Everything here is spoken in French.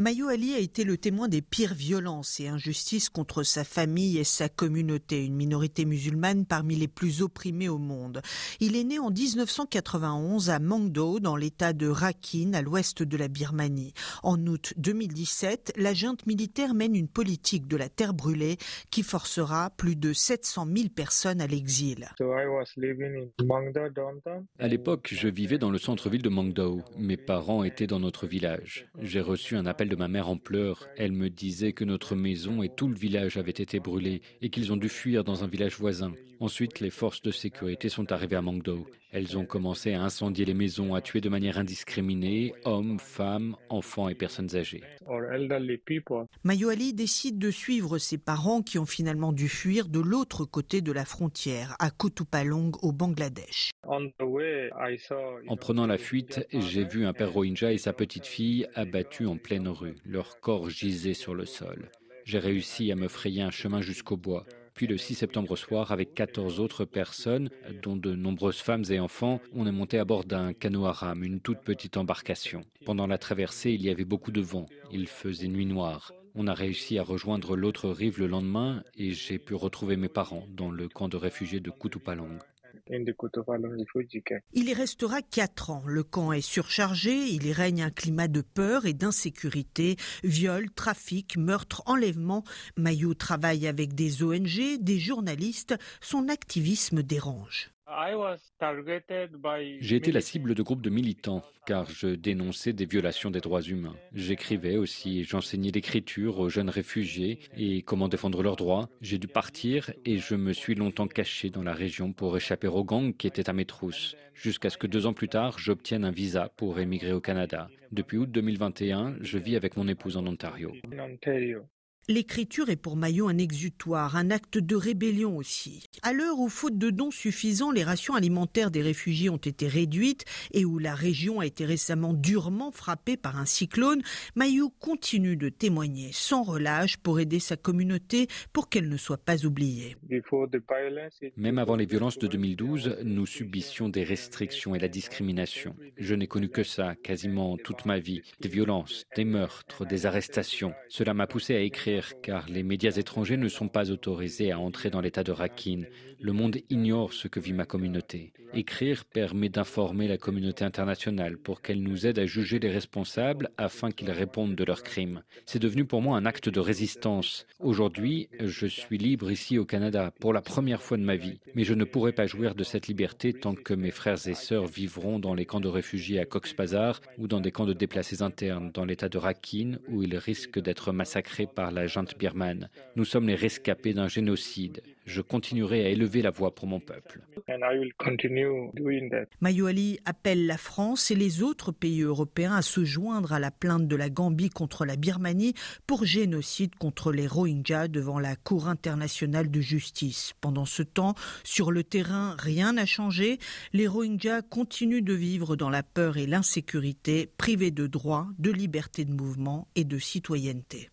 Mayo Ali a été le témoin des pires violences et injustices contre sa famille et sa communauté, une minorité musulmane parmi les plus opprimées au monde. Il est né en 1991 à Mangdo, dans l'état de Rakhine, à l'ouest de la Birmanie. En août 2017, la junte militaire mène une politique de la terre brûlée qui forcera plus de 700 000 personnes à l'exil. À l'époque, je vivais dans le centre-ville de Mangdo. Mes parents étaient dans notre village. J'ai reçu un appel de ma mère en pleurs. Elle me disait que notre maison et tout le village avaient été brûlés et qu'ils ont dû fuir dans un village voisin. Ensuite, les forces de sécurité sont arrivées à Mangdo. Elles ont commencé à incendier les maisons, à tuer de manière indiscriminée hommes, femmes, enfants et personnes âgées. Mayo Ali décide de suivre ses parents qui ont finalement dû fuir de l'autre côté de la frontière, à Kutupalong au Bangladesh. En prenant la fuite, j'ai vu un père Rohingya et sa petite fille abattus en pleine rue. Leur corps gisait sur le sol. J'ai réussi à me frayer un chemin jusqu'au bois. Puis le 6 septembre soir, avec 14 autres personnes, dont de nombreuses femmes et enfants, on est monté à bord d'un canot à rame, une toute petite embarcation. Pendant la traversée, il y avait beaucoup de vent. Il faisait nuit noire. On a réussi à rejoindre l'autre rive le lendemain et j'ai pu retrouver mes parents dans le camp de réfugiés de Kutupalong. Il y restera quatre ans. Le camp est surchargé, il règne un climat de peur et d'insécurité, viol, trafic, meurtre, enlèvement. Mayou travaille avec des ONG, des journalistes, son activisme dérange. J'ai été la cible de groupes de militants car je dénonçais des violations des droits humains. J'écrivais aussi, j'enseignais l'écriture aux jeunes réfugiés et comment défendre leurs droits. J'ai dû partir et je me suis longtemps caché dans la région pour échapper aux gangs qui étaient à mes trousses, jusqu'à ce que deux ans plus tard, j'obtienne un visa pour émigrer au Canada. Depuis août 2021, je vis avec mon épouse en Ontario. L'écriture est pour Maillot un exutoire, un acte de rébellion aussi. À l'heure où, faute de dons suffisants, les rations alimentaires des réfugiés ont été réduites et où la région a été récemment durement frappée par un cyclone, Maillot continue de témoigner sans relâche pour aider sa communauté pour qu'elle ne soit pas oubliée. Même avant les violences de 2012, nous subissions des restrictions et la discrimination. Je n'ai connu que ça quasiment toute ma vie. Des violences, des meurtres, des arrestations. Cela m'a poussé à écrire car les médias étrangers ne sont pas autorisés à entrer dans l'état de Rakhine. Le monde ignore ce que vit ma communauté. Écrire permet d'informer la communauté internationale pour qu'elle nous aide à juger les responsables afin qu'ils répondent de leurs crimes. C'est devenu pour moi un acte de résistance. Aujourd'hui, je suis libre ici au Canada pour la première fois de ma vie, mais je ne pourrai pas jouir de cette liberté tant que mes frères et sœurs vivront dans les camps de réfugiés à Cox's Bazar ou dans des camps de déplacés internes dans l'état de Rakhine où ils risquent d'être massacrés par la junte birmane. Nous sommes les rescapés d'un génocide. Je continuerai à élever la voix pour mon peuple. Mayo Ali appelle la France et les autres pays européens à se joindre à la plainte de la Gambie contre la Birmanie pour génocide contre les Rohingyas devant la Cour internationale de justice. Pendant ce temps, sur le terrain, rien n'a changé. Les Rohingyas continuent de vivre dans la peur et l'insécurité, privés de droits, de liberté de mouvement et de citoyenneté.